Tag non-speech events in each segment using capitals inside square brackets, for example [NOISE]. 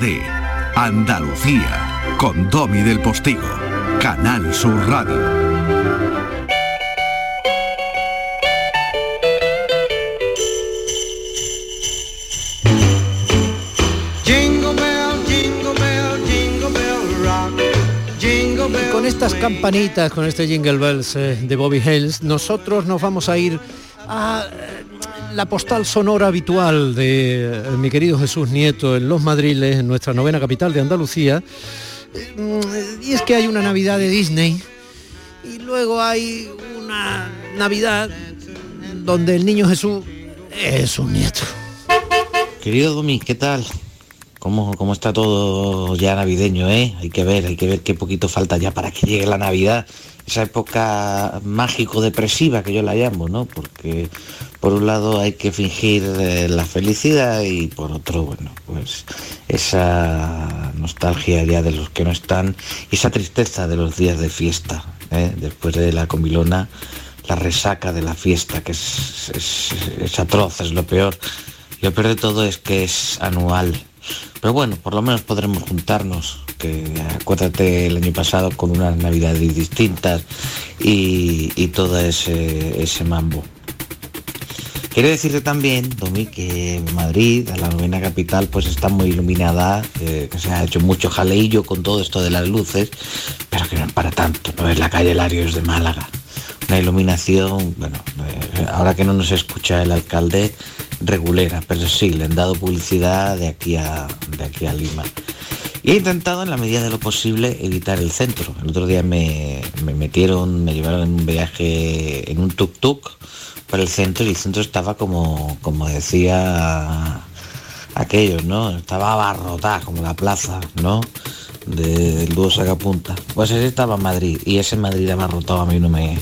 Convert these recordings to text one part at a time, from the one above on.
días de Andalucía con Domi del Postigo, Canal Sur Radio. con estas campanitas, con este Jingle Bells eh, de Bobby Hales, nosotros nos vamos a ir a la postal sonora habitual de eh, mi querido Jesús Nieto en Los Madriles, en nuestra novena capital de Andalucía. Y es que hay una Navidad de Disney y luego hay una Navidad donde el niño Jesús es un nieto. Querido Domi, ¿qué tal? ¿Cómo, ¿Cómo, está todo ya navideño, eh? Hay que ver, hay que ver qué poquito falta ya para que llegue la Navidad, esa época mágico-depresiva que yo la llamo, ¿no? Porque por un lado hay que fingir eh, la felicidad y por otro, bueno, pues esa nostalgia ya de los que no están y esa tristeza de los días de fiesta, ¿eh? después de la comilona, la resaca de la fiesta, que es, es, es atroz, es lo peor. Lo peor de todo es que es anual pero bueno, por lo menos podremos juntarnos, que acuérdate el año pasado con unas navidades distintas y, todo ese, ese mambo. Quiero decirte también, Domi, que Madrid, la novena capital, pues está muy iluminada, que se ha hecho mucho jaleillo con todo esto de las luces, pero que no es para tanto, no es la calle Larios de Málaga. Una iluminación, bueno, eh, ahora que no nos escucha el alcalde, regulera, pero sí, le han dado publicidad de aquí a, de aquí a Lima. Y he intentado en la medida de lo posible evitar el centro. El otro día me, metieron, me llevaron en un viaje en un tuk-tuk por el centro y el centro estaba como, como decía aquellos, ¿no? Estaba abarrotada como la plaza, ¿no? del dúo Sacapunta. Pues ese estaba Madrid y ese Madrid abarrotado a mí no me,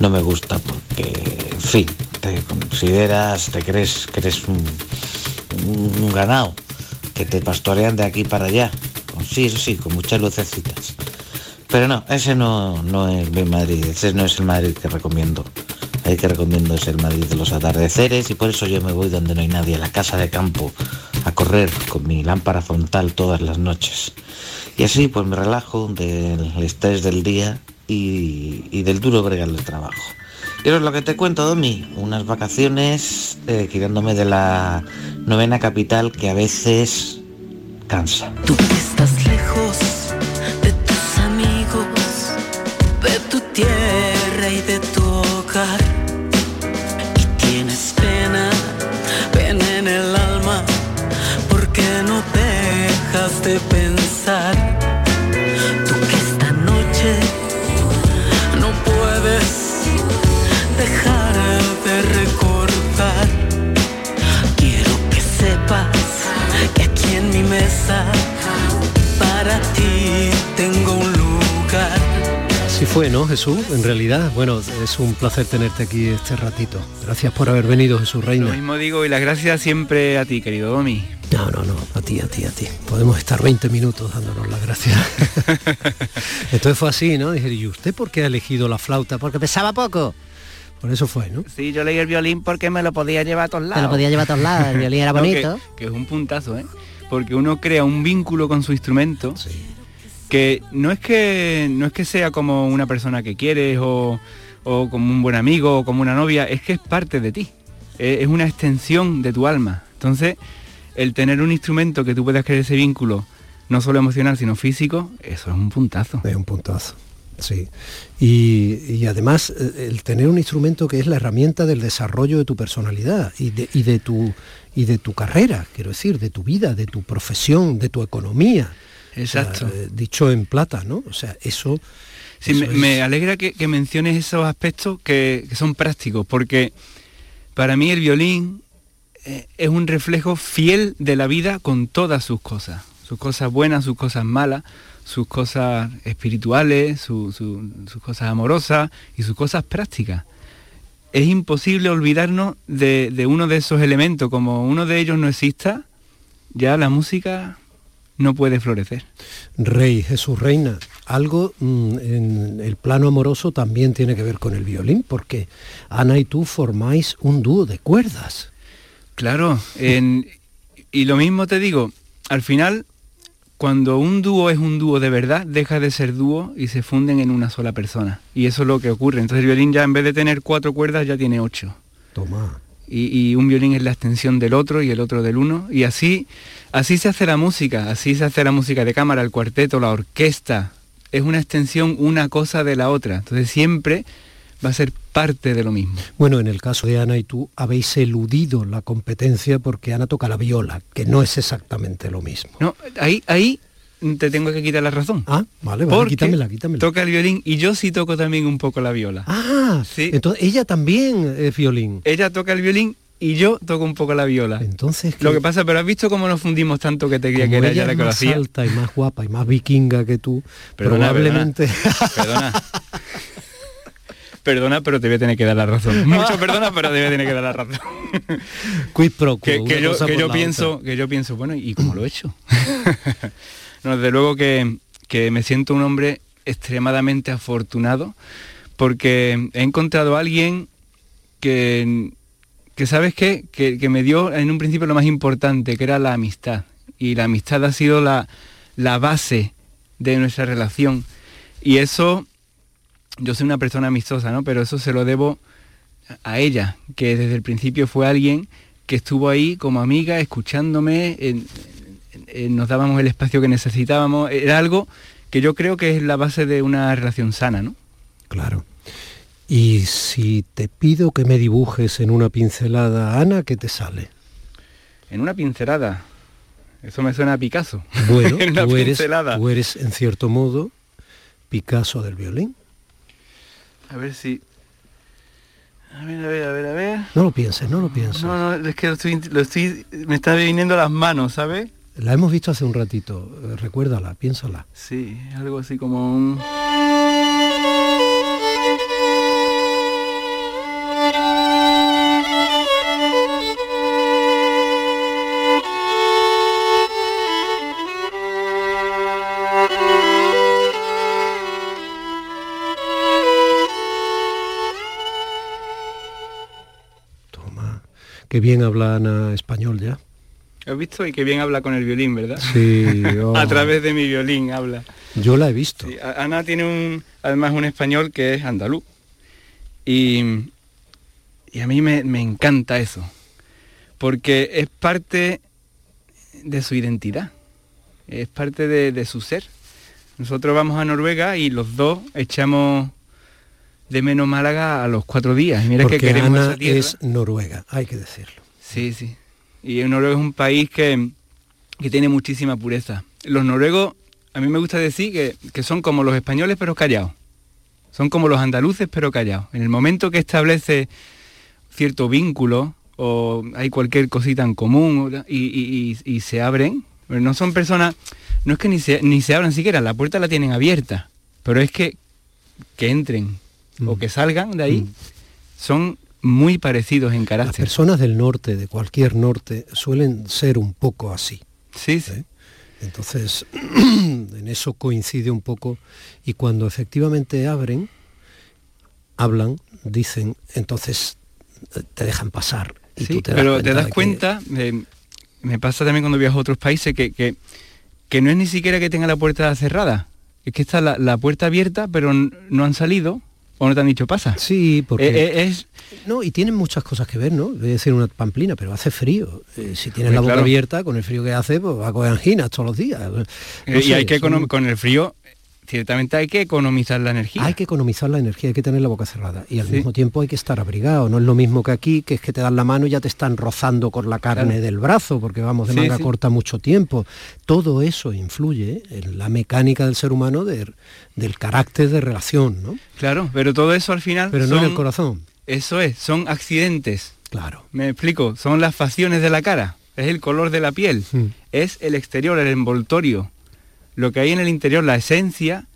no me gusta porque, en fin, te consideras, te crees que eres un, ganado, que te pastorean de aquí para allá. Sí, eso sí, con muchas lucecitas. Pero no, ese no, no es mi Madrid, ese no es el Madrid que recomiendo. El que recomiendo es el Madrid de los atardeceres y por eso yo me voy donde no hay nadie, a la casa de campo, a correr con mi lámpara frontal todas las noches. Y así pues me relajo del estrés del día y, y del duro bregar del trabajo. Y eso es lo que te cuento, Domi. Unas vacaciones eh, de la novena capital que a veces cansa. Tú estás lejos Así fue, ¿no, Jesús? En realidad, bueno, es un placer tenerte aquí este ratito. Gracias por haber venido, Jesús Reina. Lo mismo digo y las gracias siempre a ti, querido Domi. No, no, no, a ti, a ti, a ti. Podemos estar 20 minutos dándonos las gracias. [LAUGHS] Entonces fue así, ¿no? Dije, ¿y usted por qué ha elegido la flauta? Porque pesaba poco. Por eso fue, ¿no? Sí, yo leí el violín porque me lo podía llevar a todos lados. Me lo podía llevar a todos lados, el violín era [LAUGHS] bonito. que, es un puntazo, ¿eh? Porque uno crea un vínculo con su instrumento que no es que no es que sea como una persona que quieres o, como un buen amigo o como una novia, es que es parte de ti. Es, una extensión de tu alma. Entonces, el tener un instrumento que tú puedas crear ese vínculo, no solo emocional, sino físico, eso es un puntazo. Es un puntazo. Sí. Y, además eh, el tener un instrumento que es la herramienta del desarrollo de tu personalidad y de, tu, y de tu carrera, quiero decir, de tu vida, de tu profesión, de tu economía. Exacto. Eh, dicho en plata, ¿no? O sea, eso... Sí, me, alegra que, menciones esos aspectos que, son prácticos, porque para mí el violín eh, es un reflejo fiel de la vida con todas sus cosas, sus cosas buenas, sus cosas malas, sus cosas espirituales, sus cosas amorosas y sus cosas prácticas. Es imposible olvidarnos de, uno de esos elementos. Como uno de ellos no exista, ya la música no puede florecer. Rey, Jesús Reina, algo mm, en el plano amoroso también tiene que ver con el violín, porque Ana y tú formáis un dúo de cuerdas. Claro, y lo mismo te digo, al final cuando un dúo es un dúo de verdad, deja de ser dúo y se funden en una sola persona. Y eso es lo que ocurre. Entonces el violín ya en vez de tener cuatro cuerdas ya tiene ocho. Toma. Y, y un violín es la extensión del otro y el otro del uno. Y así, así se hace la música, así se hace la música de cámara, el cuarteto, la orquesta. Es una extensión una cosa de la otra. Entonces siempre va a ser parte de lo mismo. Bueno, en el caso de Ana y tú habéis eludido la competencia porque Ana toca la viola, que no es exactamente lo mismo. No, ahí, ahí te tengo que quitar la razón. Ah, vale, vale, Porque quítamela, quítamela. Toca el violín y yo sí toco también un poco la viola. Ah, Sí. entonces ella también es violín. Ella toca el violín y yo toco un poco la viola. Entonces, Lo que pasa, pero has visto cómo nos fundimos tanto que te creía que era ella ya la que lo más hacía. alta y más guapa y más vikinga que tú, Perdona, probablemente... [LAUGHS] Perdona. Perdona, pero te voy a tener que dar la razón. Mucho perdona, pero te voy a tener que dar la razón. Quid pro quo, que, yo, que pienso, otra. que yo pienso, bueno, ¿y cómo lo he hecho? [LAUGHS] no, desde luego que, que me siento un hombre extremadamente afortunado porque he encontrado a alguien que, que ¿sabes qué? Que, me dio en un principio lo más importante, que era la amistad. Y la amistad ha sido la, la base de nuestra relación. Y eso, yo soy una persona amistosa, ¿no? Pero eso se lo debo a ella, que desde el principio fue alguien que estuvo ahí como amiga, escuchándome, en- nos dábamos el espacio que necesitábamos. Era algo que yo creo que es la base de una relación sana, ¿no? Claro. Y si te pido que me dibujes en una pincelada, Ana, ¿qué te sale? En una pincelada. Eso me suena a Picasso. Bueno, [LAUGHS] en una tú eres, pincelada. tú eres, en cierto modo, Picasso del violín. A ver si... A ver, a ver, a ver, a ver. No lo pienses, no lo pienses. No, no, es que lo estoy, lo estoy, me está viniendo las manos, ¿sabes? La hemos visto hace un ratito, eh, recuérdala, piénsala. Sí, algo así como un... Toma. Qué bien habla Ana español ya. ¿Has visto? Y que bien habla con el violín, ¿verdad? Sí, [LAUGHS] oh, A través de mi violín habla. Yo la he visto. Sí, Ana tiene un, además un español que es andaluz. Y, y a mí me, me encanta eso. Porque es parte de su identidad. Es parte de, de su ser. Nosotros vamos a Noruega y los dos echamos de menos Málaga a los cuatro días. Mira porque que queremos Ana esa es noruega, hay que decirlo. Sí, sí. Y Noruega es un país que, que tiene muchísima pureza. Los noruegos, a mí me gusta decir que, que son como los españoles pero callados. Son como los andaluces pero callados. En el momento que establece cierto vínculo o hay cualquier cosita en común y, y- y- y se abren, pero no son personas, no es que ni se, ni se abran siquiera, la puerta la tienen abierta, pero es que, que entren o Mm. que salgan de ahí Mm. son muy parecidos en Las carácter. personas del norte, de cualquier norte, suelen ser un poco así. Sí, sí. ¿eh? Entonces, [CLEARS THROAT] en eso coincide un poco y cuando efectivamente abren, hablan, dicen, entonces eh, te dejan pasar. Y Sí, tú te das pero te das que- cuenta, eh, me pasa también cuando viajo a otros países, que, que, que no es ni siquiera que tenga la puerta cerrada, es que está la, la puerta abierta, pero no han salido o no te han dicho pasa. Sí, porque... Eh, eh, es, No, y tienen muchas cosas que ver, ¿no? Voy a decir una pamplina, pero hace frío. Eh, si tienes la boca claro. abierta, con el frío que hace, pues va a coger anginas todos los días. No y hay que son- con el frío, ciertamente hay que economizar la energía. Hay que economizar la energía, hay que tener la boca cerrada. Y al Sí. mismo tiempo hay que estar abrigado. No es lo mismo que aquí, que es que te dan la mano y ya te están rozando con la carne Claro. del brazo, porque vamos de Sí, manga sí. corta mucho tiempo. Todo eso influye en la mecánica del ser humano de- del carácter de relación, ¿no? Claro, pero todo eso al final Pero no en el corazón. Eso es, son accidentes. Claro. Me explico, son las facciones de la cara, es el color de la piel, Mm. es el exterior, el envoltorio. Lo que hay en el interior, la esencia,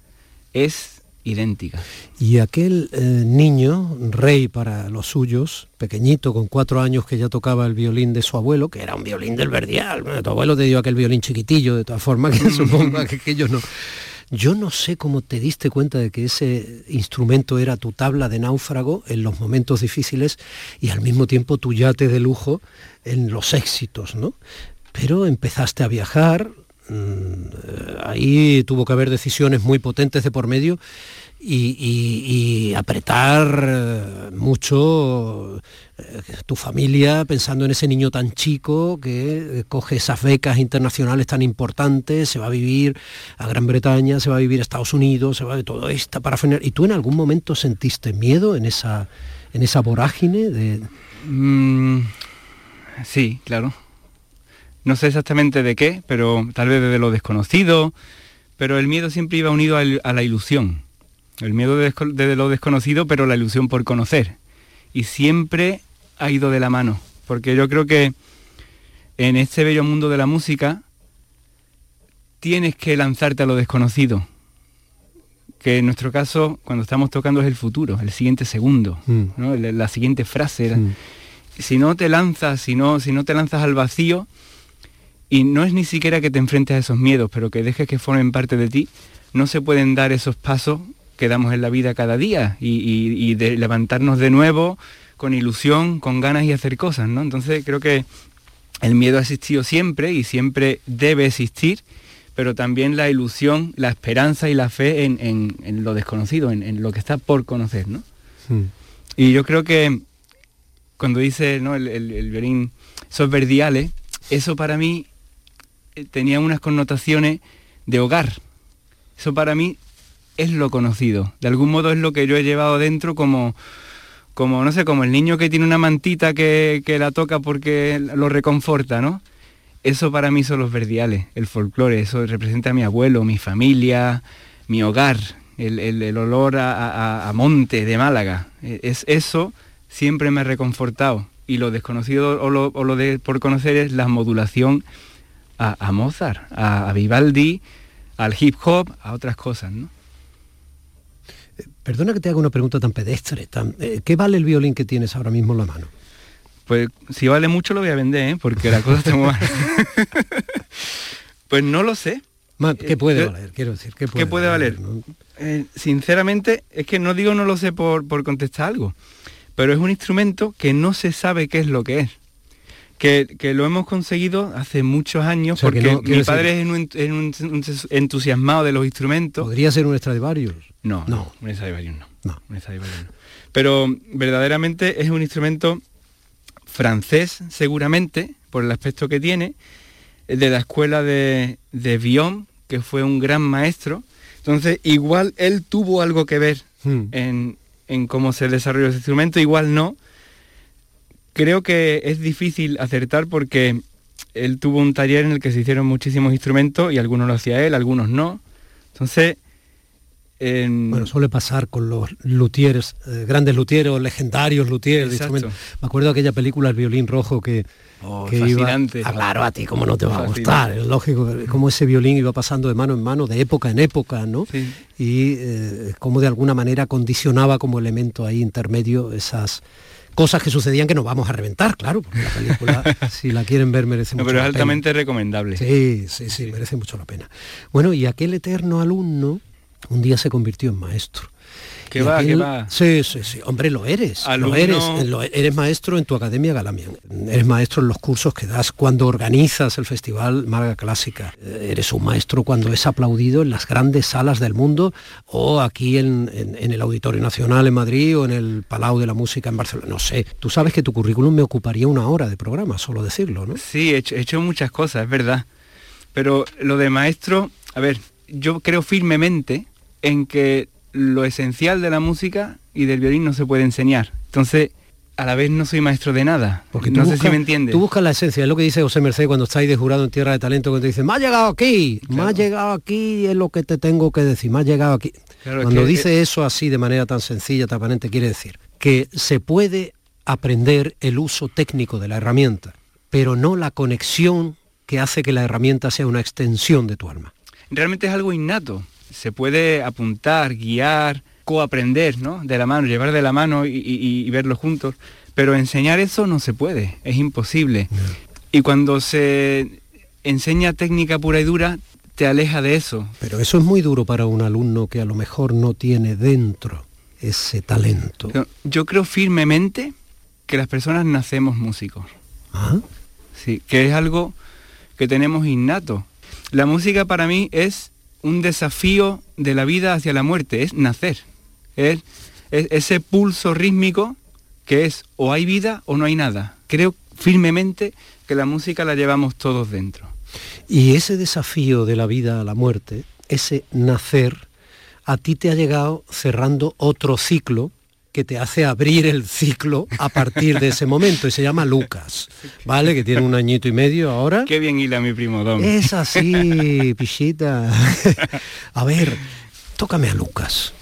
es idéntica. Y aquel eh, niño, rey para los suyos, pequeñito, con cuatro años que ya tocaba el violín de su abuelo, que era un violín del verdial. Bueno, tu abuelo te dio aquel violín chiquitillo, de todas formas, que [LAUGHS] supongo que aquello no. Yo no sé cómo te diste cuenta de que ese instrumento era tu tabla de náufrago en los momentos difíciles y al mismo tiempo tu yate de lujo en los éxitos, ¿no? Pero empezaste a viajar, ahí tuvo que haber decisiones muy potentes de por medio y, apretar eh, mucho eh, tu familia pensando en ese niño tan chico que eh, coge esas becas internacionales tan importantes, se va a vivir a Gran Bretaña, se va a vivir a Estados Unidos, se va de todo esto para frenar. ¿Y tú en algún momento sentiste miedo en esa, en esa vorágine de...? Mm, sí, claro. No sé exactamente de qué, pero tal vez de lo desconocido, pero el miedo siempre iba unido a la ilusión el miedo de, lo desconocido, pero la ilusión por conocer. Y siempre ha ido de la mano, porque yo creo que en este bello mundo de la música tienes que lanzarte a lo desconocido, que en nuestro caso, cuando estamos tocando es el futuro, el siguiente segundo, mm. la, siguiente frase. Mm. Si no te lanzas, si no, si no te lanzas al vacío, y no es ni siquiera que te enfrentes a esos miedos, pero que dejes que formen parte de ti, no se pueden dar esos pasos que damos en la vida cada día y, de levantarnos de nuevo con ilusión, con ganas y hacer cosas, ¿no? Entonces creo que el miedo ha existido siempre y siempre debe existir, pero también la ilusión, la esperanza y la fe en, lo desconocido, en, lo que está por conocer, ¿no? Hmm. Y yo creo que cuando dice ¿no? el, el, violín esos verdiales, eso para mí tenía unas connotaciones de hogar. Eso para mí es lo conocido. De algún modo es lo que yo he llevado dentro como, como no sé, como el niño que tiene una mantita que, la toca porque lo reconforta, ¿no? Eso para mí son los verdiales, el folclore, eso representa a mi abuelo, mi familia, mi hogar, el, olor a, monte de Málaga. E, es, eso siempre me ha reconfortado. Y lo desconocido o lo, de por conocer es la modulación a, Mozart, a, a Vivaldi, al hip hop, a otras cosas, ¿no? Perdona que te haga una pregunta tan pedestre. Eh, ¿Qué vale el violín que tienes ahora mismo en la mano? Pues si vale mucho lo voy a vender, ¿eh? porque la cosa está muy mal. [LAUGHS] pues no lo sé. ¿Qué puede eh, valer? Quiero decir, ¿qué puede, valer? sinceramente, es que no digo no lo sé por, contestar algo, pero es un instrumento que no se sabe qué es lo que es. Que, lo hemos conseguido hace muchos años porque mi padre es un, entusiasmado de los instrumentos. Podría ser un Stradivarius. No, no, un no. no. Pero verdaderamente es un instrumento francés, seguramente, por el aspecto que tiene, de la escuela de, de que fue un gran maestro. Entonces, igual él tuvo algo que ver hmm. en, en cómo se desarrolló ese instrumento, igual no. Creo que es difícil acertar porque él tuvo un taller en el que se hicieron muchísimos instrumentos y algunos lo hacía él, algunos no. Entonces, bueno, suele pasar con los luthieres, eh, grandes luthieros, legendarios luthieres. Me acuerdo de aquella película El violín rojo que, oh, fascinante. Ah, claro, a ti cómo no te va a gustar. Es lógico cómo ese violín iba pasando de mano en mano, de época en época, ¿no? Y eh, cómo de alguna manera condicionaba como elemento ahí intermedio esas cosas que sucedían que nos vamos a reventar, claro, porque la película, [LAUGHS] si la quieren ver, merece mucho pero es altamente recomendable. Sí, sí, sí, merece mucho la pena. Bueno, y aquel eterno alumno un día se convirtió en maestro. ¿Qué va, ¿qué va? Sí, sí, sí. Hombre, lo eres. Lo eres. eres maestro en tu Academia Galamian. Eres maestro en los cursos que das cuando organizas el Festival Marga Clásica. Eres un maestro cuando es aplaudido en las grandes salas del mundo o aquí en, el Auditorio Nacional en Madrid o en el Palau de la Música en Barcelona. No sé. Tú sabes que tu currículum me ocuparía una hora de programa, solo decirlo, ¿no? Sí, he hecho, he hecho muchas cosas, es verdad. Pero lo de maestro, a ver, yo creo firmemente en que lo esencial de la música y del violín no se puede enseñar. Entonces, a la vez no soy maestro de nada. Porque no sé si me entiendes. Tú buscas la esencia, es lo que dice José Merced cuando estáis de jurado en Tierra de Talento, cuando te dice, me ha llegado aquí, me ha llegado aquí, es lo que te tengo que decir, me ha llegado aquí. cuando dice eso así de manera tan sencilla, transparente, quiere decir que se puede aprender el uso técnico de la herramienta, pero no la conexión que hace que la herramienta sea una extensión de tu alma. Realmente es algo innato se puede apuntar, guiar, coaprender, ¿no? De la mano, llevar de la mano y, verlo juntos. Pero enseñar eso no se puede, es imposible. Y cuando se enseña técnica pura y dura, te aleja de eso. Pero eso es muy duro para un alumno que a lo mejor no tiene dentro ese talento. Yo creo firmemente que las personas nacemos músicos. ¿Ah? Sí, que es algo que tenemos innato. La música para mí es un desafío de la vida hacia la muerte, es nacer. Es, es ese pulso rítmico que es o hay vida o no hay nada. Creo firmemente que la música la llevamos todos dentro. Y ese desafío de la vida a la muerte, ese nacer, a ti te ha llegado cerrando otro ciclo que te hace abrir el ciclo a partir de ese momento y se llama Lucas, ¿vale? Que tiene un añito y medio ahora. Qué bien hila mi primo Dom. Es así, pichita. [LAUGHS] A ver, tócame a Lucas.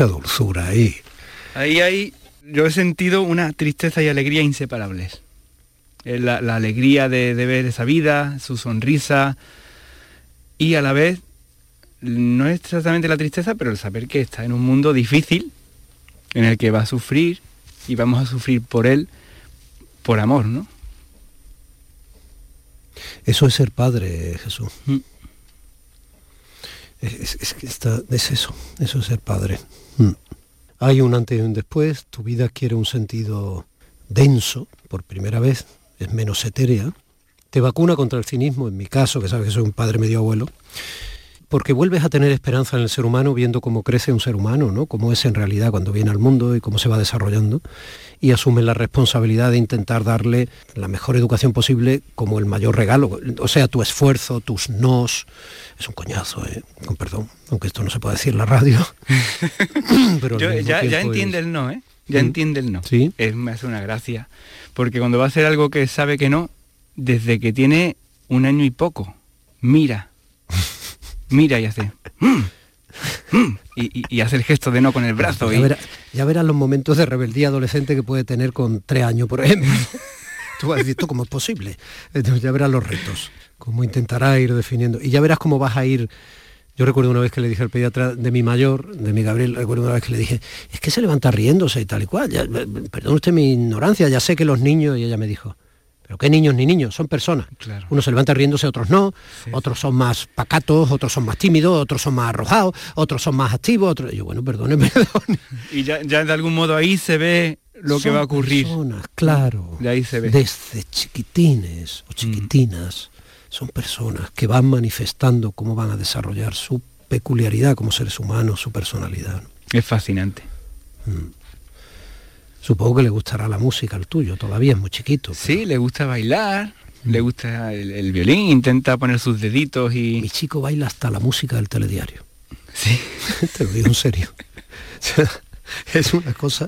Mucha dulzura ahí. Ahí hay, yo he sentido una tristeza y alegría inseparables. Es La, la alegría de, de ver esa vida, su sonrisa y a la vez no es exactamente la tristeza, pero el saber que está en un mundo difícil en el que va a sufrir y vamos a sufrir por él por amor, ¿no? Eso es ser padre, Jesús. Mm. Es, es- que está- es eso, eso es ser padre. Mm. Hay un antes y un después, tu vida adquiere un sentido denso por primera vez, es menos etérea, te vacuna contra el cinismo, en mi caso, que sabes que soy un padre medio abuelo, porque vuelves a tener esperanza en el ser humano viendo cómo crece un ser humano, ¿no? Cómo es en realidad cuando viene al mundo y cómo se va desarrollando y asumes la responsabilidad de intentar darle la mejor educación posible como el mayor regalo, o sea, tu esfuerzo, tus nos, es un coñazo, ¿eh? con perdón, aunque esto no se puede decir en la radio. [LAUGHS] Pero Yo- ya, entiende es- el no, ¿eh? Ya Mm. entiende el no. Sí. Es, me hace una gracia. Porque cuando va a hacer algo que sabe que no, desde que tiene un año y poco, mira, [LAUGHS] mira y hace... "Mm, mm", y, hace el gesto de no con el brazo. Ya, y- verá- ya verás los momentos de rebeldía adolescente que puede tener con tres años, por ejemplo. [LAUGHS] Tú vas a decir, ¿esto cómo es posible? Entonces ya verás los retos, cómo intentará ir definiendo. Y ya verás cómo vas a ir... Yo recuerdo una vez que le dije al pediatra de mi mayor, de mi Gabriel, recuerdo una vez que le dije, es que se levanta riéndose y tal y cual. Ya, perdón usted mi ignorancia, ya sé que los niños, y ella me dijo, pero qué niños ni niños, son personas. Claro. Unos se levantan riéndose, otros no, Sí, otros son más pacatos, otros son más tímidos, otros son más arrojados, otros son más activos, otros... Yo, bueno, perdone, [LAUGHS] perdone. Y ya, ya de algún modo ahí se ve lo que va a ocurrir. Personas, claro. De ahí se ve. Desde chiquitines o chiquitinas son personas que van manifestando cómo van a desarrollar su peculiaridad como seres humanos, su personalidad. Es fascinante. Supongo que le gustará la música al tuyo, todavía es muy chiquito. pero Sí, le gusta bailar, le gusta el, el violín, intenta poner sus deditos y... Mi chico baila hasta la música del telediario. Sí. [LAUGHS] Te lo digo en serio. [LAUGHS] Es una cosa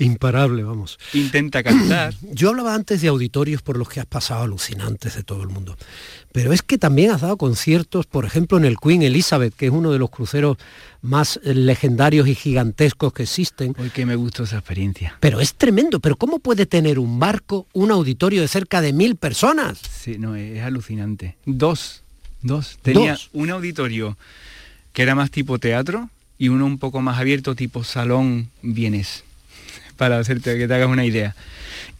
imparable, vamos. Intenta cantar. [CLEARS THROAT] Yo hablaba antes de auditorios por los que has pasado alucinantes de todo el mundo. Pero es que también has dado conciertos, por ejemplo, en el Queen Elizabeth, que es uno de los cruceros más eh, legendarios y gigantescos que existen. Hoy que me gustó esa experiencia. Pero es tremendo, pero ¿cómo puede tener un barco un auditorio de cerca de mil personas? Sí, no, es alucinante. Dos, dos. Tenía Dos. un auditorio que era más tipo teatro y uno un poco más abierto tipo salón vienes, para hacerte que te hagas una idea.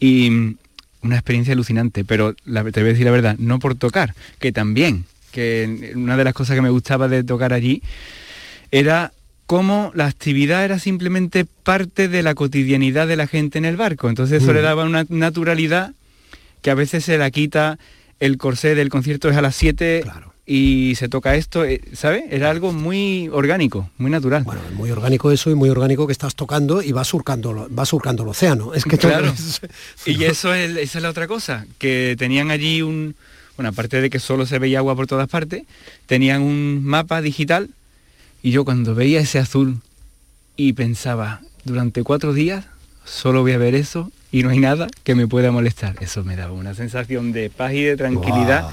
Y una experiencia alucinante, pero la, te voy a decir la verdad, no por tocar, que también, que una de las cosas que me gustaba de tocar allí era cómo la actividad era simplemente parte de la cotidianidad de la gente en el barco. Entonces eso le Mm. daba una naturalidad que a veces se la quita el corsé del concierto es a las 7 Claro. Y se toca esto, eh, ¿sabes? Era algo muy orgánico, muy natural. Bueno, muy orgánico eso y muy orgánico que estás tocando y va surcando, va surcando el océano. Es que Claro. [LAUGHS] es- Y eso es, esa es la otra cosa, que tenían allí un, bueno, aparte de que solo se veía agua por todas partes, tenían un mapa digital y yo cuando veía ese azul y pensaba, durante cuatro días solo voy a ver eso y no hay nada que me pueda molestar. Eso me daba una sensación de paz y de tranquilidad.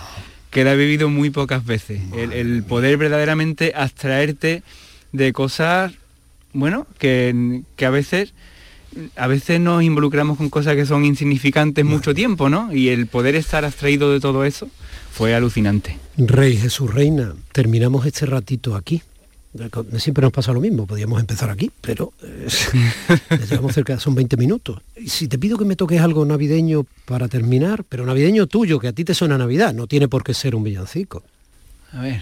Que la he vivido muy pocas veces. El, el poder verdaderamente abstraerte de cosas, bueno, que, que a veces a veces nos involucramos con cosas que son insignificantes mucho tiempo, ¿no? Y el poder estar abstraído de todo eso fue alucinante. Rey Jesús Reina, terminamos este ratito aquí. Siempre nos pasa lo mismo, podríamos empezar aquí, pero eh, [LAUGHS] llevamos cerca, son 20 minutos. Si te pido que me toques algo navideño para terminar, pero navideño tuyo, que a ti te suena Navidad, no tiene por qué ser un villancico. A ver.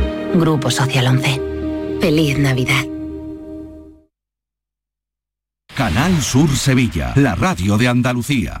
Grupo Social 11. Feliz Navidad. Canal Sur Sevilla, la radio de Andalucía.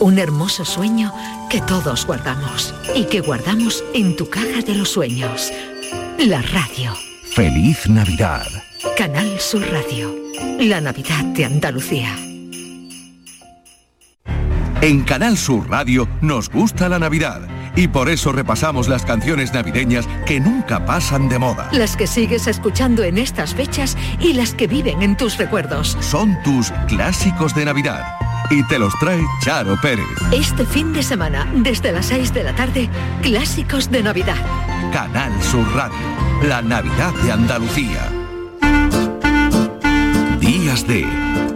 Un hermoso sueño que todos guardamos y que guardamos en tu caja de los sueños la radio. Feliz Navidad. Canal Sur Radio. La Navidad de Andalucía. En Canal Sur Radio nos gusta la Navidad y por eso repasamos las canciones navideñas que nunca pasan de moda. Las que sigues escuchando en estas fechas y las que viven en tus recuerdos. Son tus clásicos de Navidad. Y te los trae Charo Pérez. Este fin de semana, desde las 6 de la tarde, clásicos de Navidad. Canal Sur Radio, la Navidad de Andalucía. Días de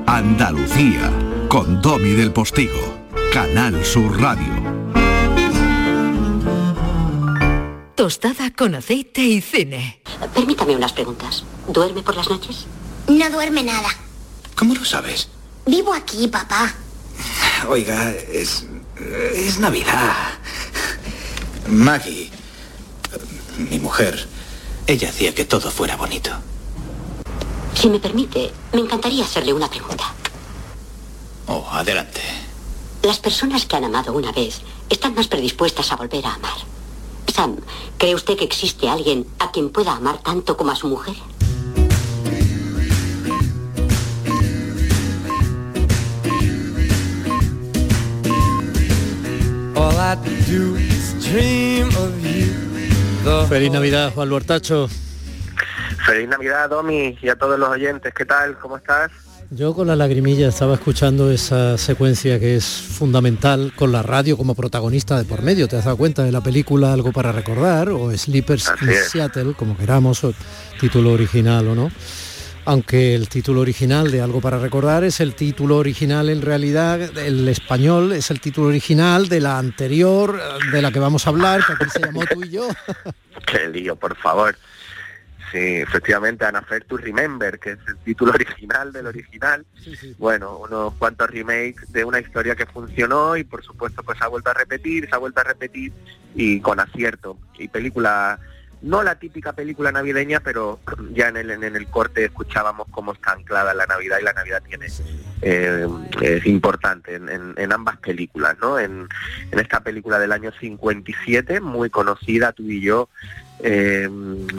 Andalucía, con Domi del Postigo, Canal Sur Radio. Tostada con aceite y cine. Permítame unas preguntas. ¿Duerme por las noches? No duerme nada. ¿Cómo lo sabes? Vivo aquí, papá. Oiga, es... es Navidad. Maggie, mi mujer, ella hacía que todo fuera bonito. Si me permite, me encantaría hacerle una pregunta. Oh, adelante. Las personas que han amado una vez están más predispuestas a volver a amar. Sam, ¿cree usted que existe alguien a quien pueda amar tanto como a su mujer? Feliz Navidad, Juan Luartacho. Feliz Navidad, Domi, y a todos los oyentes. ¿Qué tal? ¿Cómo estás? Yo con la lagrimilla estaba escuchando esa secuencia que es fundamental con la radio como protagonista de por medio. ¿Te has dado cuenta de la película Algo para recordar o Sleepers Así in es. Seattle, como queramos, o título original o no? Aunque el título original de Algo para recordar es el título original en realidad, el español es el título original de la anterior, de la que vamos a hablar, que aquí se llamó tú y yo. [LAUGHS] Qué lío, por favor. Sí, efectivamente, An Affair to Remember, que es el título original del original. Bueno, unos cuantos remakes de una historia que funcionó y por supuesto pues se ha vuelto a repetir, se ha vuelto a repetir y con acierto. Y película, no la típica película navideña, pero [CLEARS THROAT] ya en el, en el corte escuchábamos cómo está anclada la Navidad y la Navidad tiene eh, es importante en, en- en ambas películas, ¿no? En, en esta película del año 57, muy conocida, tú y yo, eh,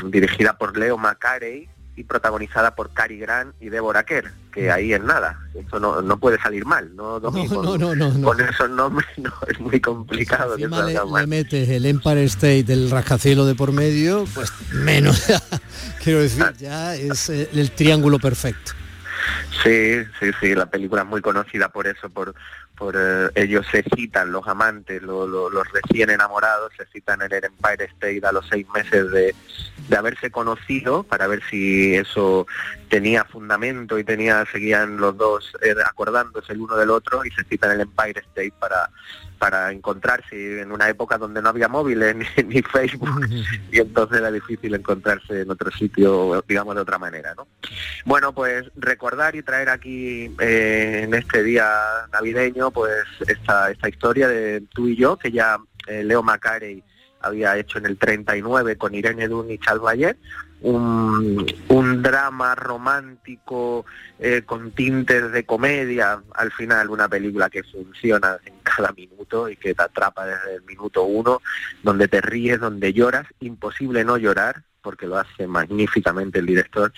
dirigida por Leo Macarey y protagonizada por Cary Grant y Deborah Kerr, que ahí en nada, eso no, no puede salir mal, ¿no? Domi? No, con, no, no, no, no. con esos nombres [LAUGHS] no, es muy complicado. que Encima le, le metes el Empire State del rascacielos de por medio, pues menos. [LAUGHS] Quiero decir, Ah. ya es eh, el triángulo perfecto. Sí, sí, sí, la película es muy conocida por eso, por, por eh, ellos se citan, los amantes, lo- lo- los recién enamorados, se citan en el Empire State a los seis meses de, de haberse conocido para ver si eso tenía fundamento y tenía seguían los dos eh, acordándose el uno del otro y se citan en el Empire State para para encontrarse en una época donde no había móviles ni, [LAUGHS] ni Facebook [LAUGHS] y entonces era difícil encontrarse en otro sitio, digamos de otra manera, ¿no? Bueno, pues recordar y traer aquí eh, en este día navideño, pues esta, esta historia de tú y yo, que ya eh, Leo Macarey había hecho en el 39 con Irene Dunn y Charles Bayer, un, drama romántico eh, con tintes de comedia, al final una película que funciona en cada minuto y que te atrapa desde el minuto uno, donde te ríes, donde lloras, imposible no llorar, porque lo hace magníficamente el director,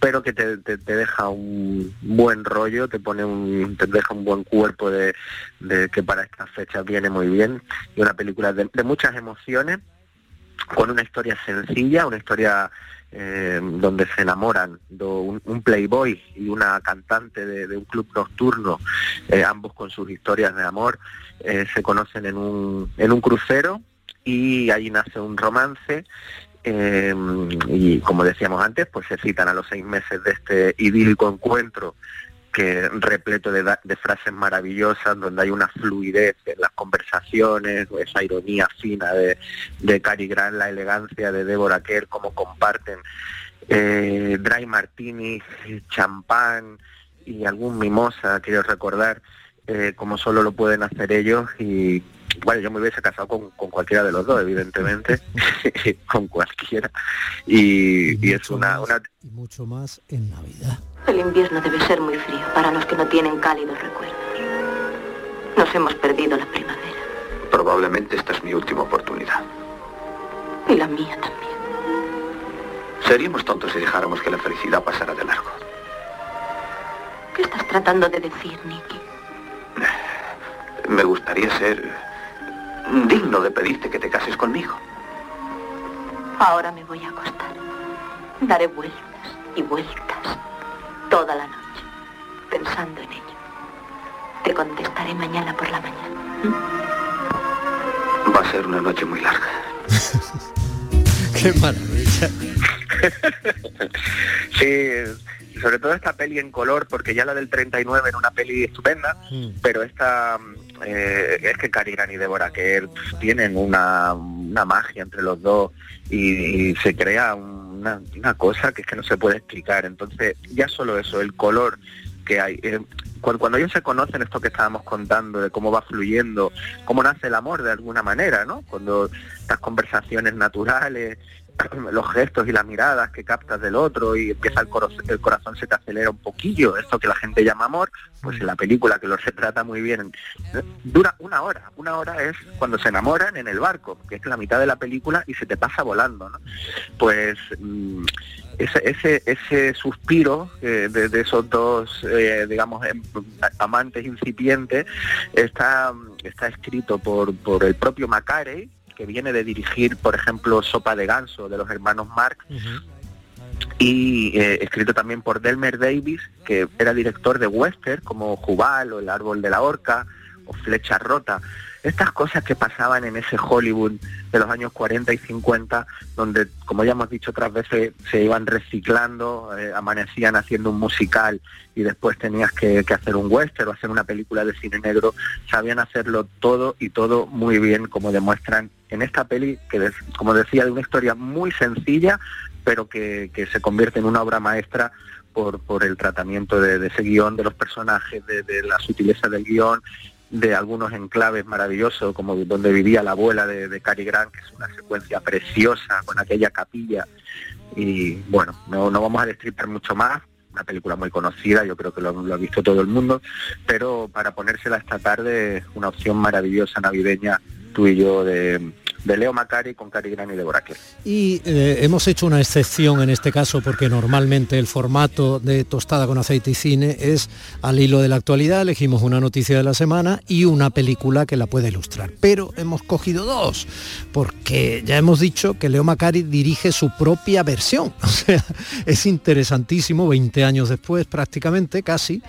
pero que te, te- te deja un buen rollo, te pone un, te deja un buen cuerpo de, de que para estas fechas viene muy bien, y una película de, de muchas emociones, con una historia sencilla, una historia eh, donde se enamoran un, playboy y una cantante de, un club nocturno, eh, ambos con sus historias de amor, eh, se conocen en un, en un crucero y ahí nace un romance y como decíamos antes, pues se citan a los seis meses de este idílico encuentro que repleto de, frases maravillosas, donde hay una fluidez en las conversaciones, esa ironía fina de, de Cary Grant, la elegancia de Deborah Kerr, cómo comparten eh, dry martini, champán y algún mimosa, quiero recordar, eh, como solo lo pueden hacer ellos y bueno, yo me hubiese casado con, con cualquiera de los dos, evidentemente, [LAUGHS] con cualquiera. Y, y es una, una Y mucho más en Navidad. El invierno debe ser muy frío para los que no tienen cálidos recuerdos. Nos hemos perdido la primavera. Probablemente esta es mi última oportunidad. Y la mía también. Seríamos tontos si dejáramos que la felicidad pasara de largo. ¿Qué estás tratando de decir, Nicky? Me gustaría ser digno de pedirte que te cases conmigo. Ahora me voy a acostar. Daré vueltas y vueltas toda la noche pensando en ello. Te contestaré mañana por la mañana. Va a ser una noche muy larga. [LAUGHS] Qué maravilla. [LAUGHS] Sí, sobre todo esta peli en color, porque ya la del 39 era una peli estupenda, pero esta eh, es que Cary Grant y Deborah Kerr pf, tienen una, una magia entre los dos y, y se crea una, una cosa que es que no se puede explicar. Entonces, ya solo eso, el color que hay. eh, cuando, cuando ellos se conocen, esto que estábamos contando, de cómo va fluyendo, cómo nace el amor de alguna manera, ¿no? Cuando estas conversaciones naturales, los gestos y las miradas que captas del otro y empieza el, coro- el corazón se te acelera un poquillo, esto que la gente llama amor, pues en la película que lo retrata muy bien, dura una hora, una hora es cuando se enamoran en el barco, que es la mitad de la película y se te pasa volando, ¿no? Pues mm, ese, ese, ese suspiro eh, de, de esos dos, eh, digamos, em- amantes incipientes está, está escrito por, por el propio Macarey, que viene de dirigir, por ejemplo, Sopa de Ganso de los hermanos Marx, y eh, escrito también por Delmer Davis, que era director de western como Jubal o El árbol de la horca o Flecha rota. Estas cosas que pasaban en ese Hollywood de los años 40 y 50, donde, como ya hemos dicho otras veces, se iban reciclando, eh, amanecían haciendo un musical y después tenías que, que hacer un western o hacer una película de cine negro, sabían hacerlo todo y todo muy bien, como demuestran en esta peli, que como decía, de una historia muy sencilla, pero que, que se convierte en una obra maestra por, por el tratamiento de, de ese guion, de los personajes, de, de la sutileza del guion, de algunos enclaves maravillosos, como donde vivía la abuela de, de Cary Grant, que es una secuencia preciosa con aquella capilla. Y bueno, no, no vamos a destripar mucho más, una película muy conocida, yo creo que lo, lo ha visto todo el mundo, pero para ponérsela esta tarde, una opción maravillosa navideña, tú y yo, de, de Leo Macari con Cary Grant y Deborah Kerr. Y eh, hemos hecho una excepción en este caso porque normalmente el formato de tostada con aceite y cine es al hilo de la actualidad, elegimos una noticia de la semana y una película que la pueda ilustrar. Pero hemos cogido dos, porque ya hemos dicho que Leo Macari dirige su propia versión. [LAUGHS] O sea, es interesantísimo, 20 años después prácticamente, casi.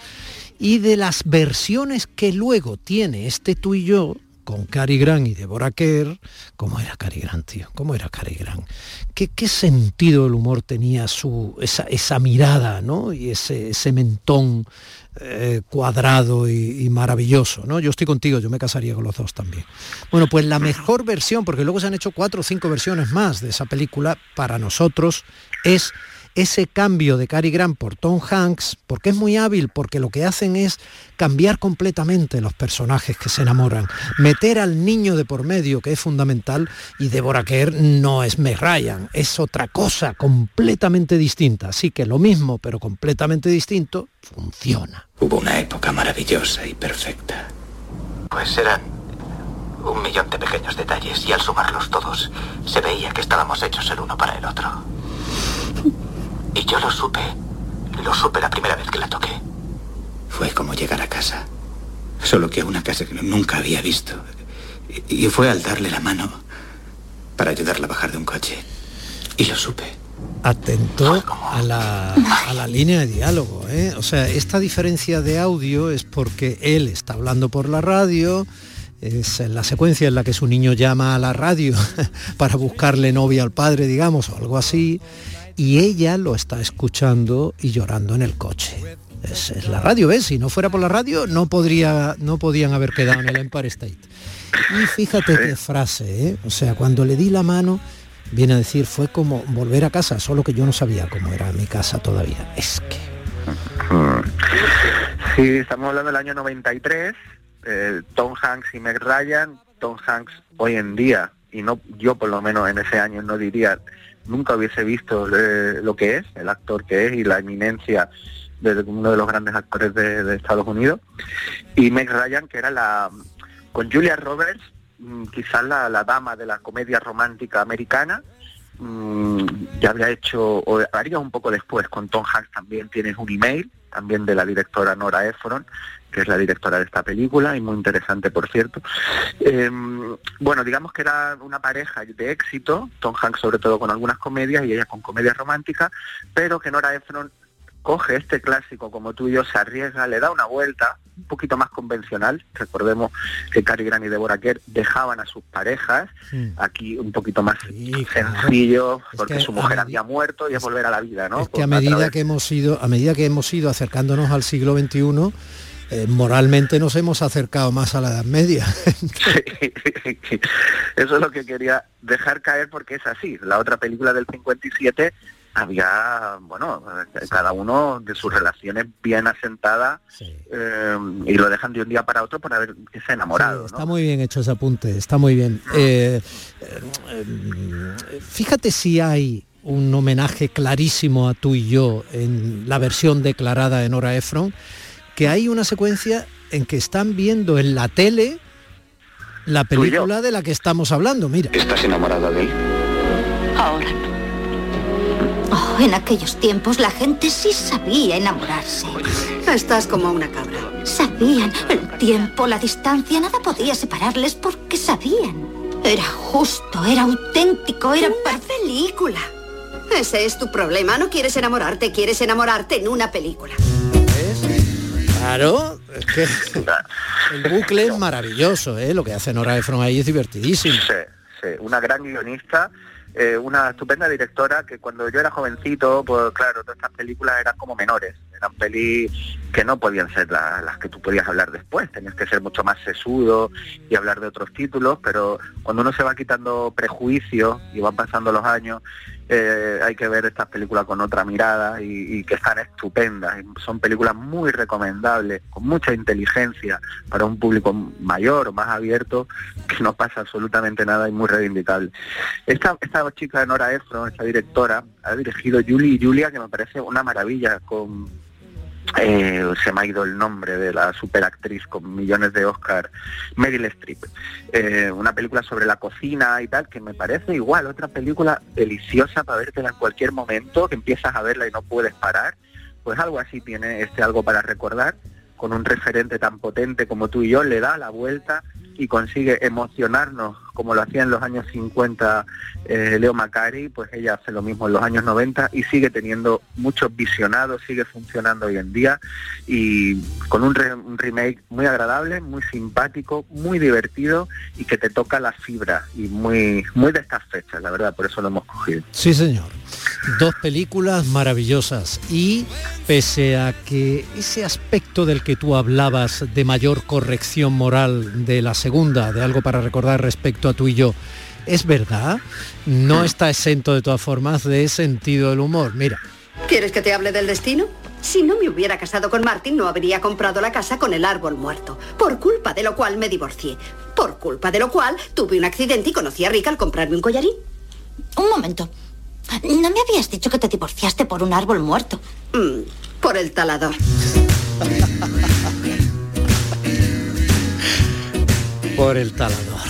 Y de las versiones que luego tiene este tú y yo, con Cary Grant y Deborah Kerr, ¿cómo era Cary Grant, tío? ¿Cómo era Cary Grant? ¿Qué, qué sentido del humor tenía su, esa, esa mirada, ¿no? Y ese, ese mentón eh, cuadrado y, y maravilloso, ¿no? Yo estoy contigo, yo me casaría con los dos también. Bueno, pues la mejor versión, porque luego se han hecho cuatro o cinco versiones más de esa película, para nosotros es ese cambio de Cary Grant por Tom Hanks, porque es muy hábil, porque lo que hacen es cambiar completamente los personajes que se enamoran, meter al niño de por medio, que es fundamental, y Deborah Kerr no es Meg Ryan, es otra cosa completamente distinta. Así que lo mismo, pero completamente distinto, funciona. Hubo una época maravillosa y perfecta. Pues eran un millón de pequeños detalles y al sumarlos todos se veía que estábamos hechos el uno para el otro. Y yo lo supe. Lo supe la primera vez que la toqué. Fue como llegar a casa. Solo que a una casa que nunca había visto. Y y fue al darle la mano para ayudarla a bajar de un coche. Y lo supe. atento a la, a la línea de diálogo. ¿eh? O sea, esta diferencia de audio es porque él está hablando por la radio, es en la secuencia en la que su niño llama a la radio [LAUGHS] para buscarle novia al padre, digamos, o algo así, y ella lo está escuchando y llorando en el coche. Es, la radio, ¿ves? Si no fuera por la radio, no, podría, no podían haber quedado en el Empire State. Y fíjate qué frase, ¿eh? O sea, cuando le di la mano, viene a decir, fue como volver a casa, solo que yo no sabía cómo era mi casa todavía. Es que... Sí, estamos hablando del año 93, eh, Tom Hanks y Meg Ryan, Tom Hanks hoy en día, y no yo por lo menos en ese año no diría, nunca hubiese visto eh, lo que es, el actor que es y la eminencia de uno de los grandes actores de, Estados Unidos, y Meg Ryan, que era la, con Julia Roberts, mm, quizás la, la dama de la comedia romántica americana, mm, ya había hecho, o haría un poco después con Tom Hanks también, tienes un email, también de la directora Nora Ephron, que es la directora de esta película y muy interesante por cierto. Eh, bueno, digamos que era una pareja de éxito, Tom Hanks sobre todo con algunas comedias y ella con comedias románticas, pero que Nora Ephron coge este clásico como tú y yo, se arriesga, le da una vuelta un poquito más convencional. Recordemos que Cary Grant y Deborah Kerr dejaban a sus parejas, aquí un poquito más sencillo, porque que su mujer había muerto y es volver a la vida, ¿no? Es que a Por- medida través- que hemos ido, a medida que hemos ido acercándonos al siglo XXI, eh, moralmente nos hemos acercado más a la Edad Media. [LAUGHS] Eso es lo que quería dejar caer porque es así. La otra película del 57 había, bueno, cada uno de sus relaciones bien asentadas eh, y lo dejan de un día para otro para ver que se ha enamorado. está muy bien hecho ese apunte, está muy bien. Eh, eh, fíjate si hay un homenaje clarísimo a tú y yo en la versión declarada de Nora Ephron, que hay una secuencia en que están viendo en la tele la película de la que estamos hablando, mira. ¿Estás enamorada de él? Ahora no. Oh, en aquellos tiempos la gente sí sabía enamorarse. Estás como una cabra. Sabían el tiempo, la distancia, nada podía separarles porque sabían. Era justo, era auténtico, era una película. Ese es tu problema. No quieres enamorarte, quieres enamorarte en una película. Claro, es que el bucle es maravilloso, ¿eh? Lo que hace Nora Ephron ahí es divertidísimo. Sí, sí, una gran guionista, eh, una estupenda directora que cuando yo era jovencito, pues claro, todas estas películas eran como menores, eran pelis que no podían ser las que tú podías hablar después, tenías que ser mucho más sesudo y hablar de otros títulos, pero cuando uno se va quitando prejuicios y van pasando los años, eh, hay que ver estas películas con otra mirada y, que están estupendas. Son películas muy recomendables, con mucha inteligencia para un público mayor o más abierto, que no pasa absolutamente nada y muy reivindicable. Esta, esta chica Nora Ephron, esta directora, ha dirigido Julie y Julia, que me parece una maravilla, con eh, se me ha ido el nombre de la superactriz con millones de Oscar, Meryl Streep. Eh, una película sobre la cocina y tal, que me parece igual, otra película deliciosa para verte en cualquier momento, que empiezas a verla y no puedes parar. Pues algo así tiene este algo para recordar, con un referente tan potente como tú y yo, le da la vuelta y consigue emocionarnos como lo hacía en los años 50 eh, Leo Macari, pues ella hace lo mismo en los años 90 y sigue teniendo muchos visionados, sigue funcionando hoy en día y con un, remake muy agradable, muy simpático, muy divertido y que te toca la fibra y muy, muy de estas fechas, la verdad, por eso lo hemos cogido. Sí, señor. Dos películas maravillosas y pese a que ese aspecto del que tú hablabas de mayor corrección moral de la segunda, de algo para recordar respecto a tú y yo, es verdad, no está exento de todas formas de sentido del humor. Mira. ¿Quieres que te hable del destino? Si no me hubiera casado con Martin, no habría comprado la casa con el árbol muerto, por culpa de lo cual me divorcié, por culpa de lo cual tuve un accidente y conocí a Rick al comprarme un collarín. Un momento. ¿No me habías dicho que te divorciaste por un árbol muerto? Mm, por el talador. [LAUGHS] por el talador.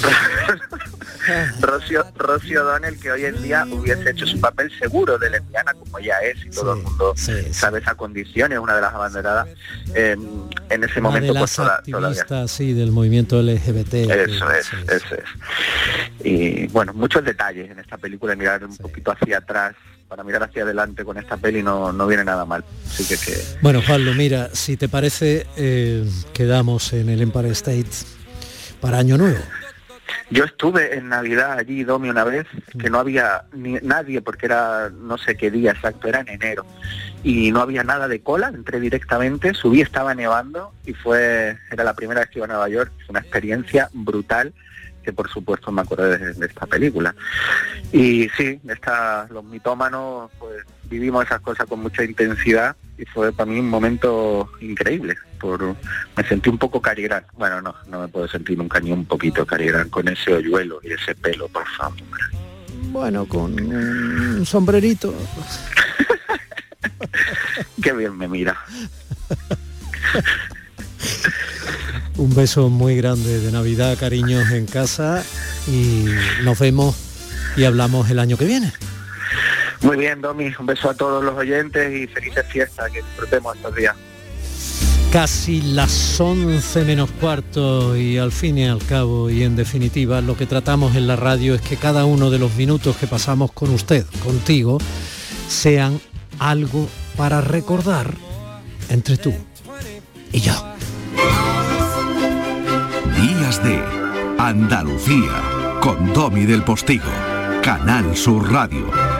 [LAUGHS] Rocío, Rocío O'Donnell que hoy en día hubiese hecho su papel seguro de lesbiana como ella es y todo el mundo sabe esa condición, es una de las abanderadas en ese momento de pues sí, del movimiento LGBT. Eso es, eso es. Y bueno, muchos detalles en esta película, mirar un poquito hacia atrás para mirar hacia adelante con esta peli no, no viene nada mal. Así que, que... Bueno, Pablo, mira, si te parece, eh, quedamos en el Empire State para Año Nuevo. Yo estuve en Navidad allí, Domi, una vez, que no había ni, nadie, porque era no sé qué día exacto, era en enero, y no había nada de cola, entré directamente, subí, estaba nevando, y fue, era la primera vez que iba a Nueva York, fue una experiencia brutal, que por supuesto me acordé de, esta película. Y sí, esta, los mitómanos, pues vivimos esas cosas con mucha intensidad, y fue para mí un momento increíble. Por, me sentí un poco Cary Bueno, no, no me puedo sentir nunca ni un poquito Cary con ese hoyuelo y ese pelo, por favor. Bueno, con un sombrerito. [LAUGHS] Qué bien me mira. un beso muy grande de Navidad, cariños en casa y nos vemos y hablamos el año que viene. Muy bien, Domi, un beso a todos los oyentes y felices fiestas, que disfrutemos estos días. Casi las 11 menos cuarto y al fin y al cabo y en definitiva lo que tratamos en la radio es que cada uno de los minutos que pasamos con usted, contigo, sean algo para recordar entre tú y yo. Días de Andalucía con Domi del Postigo, Canal Sur Radio.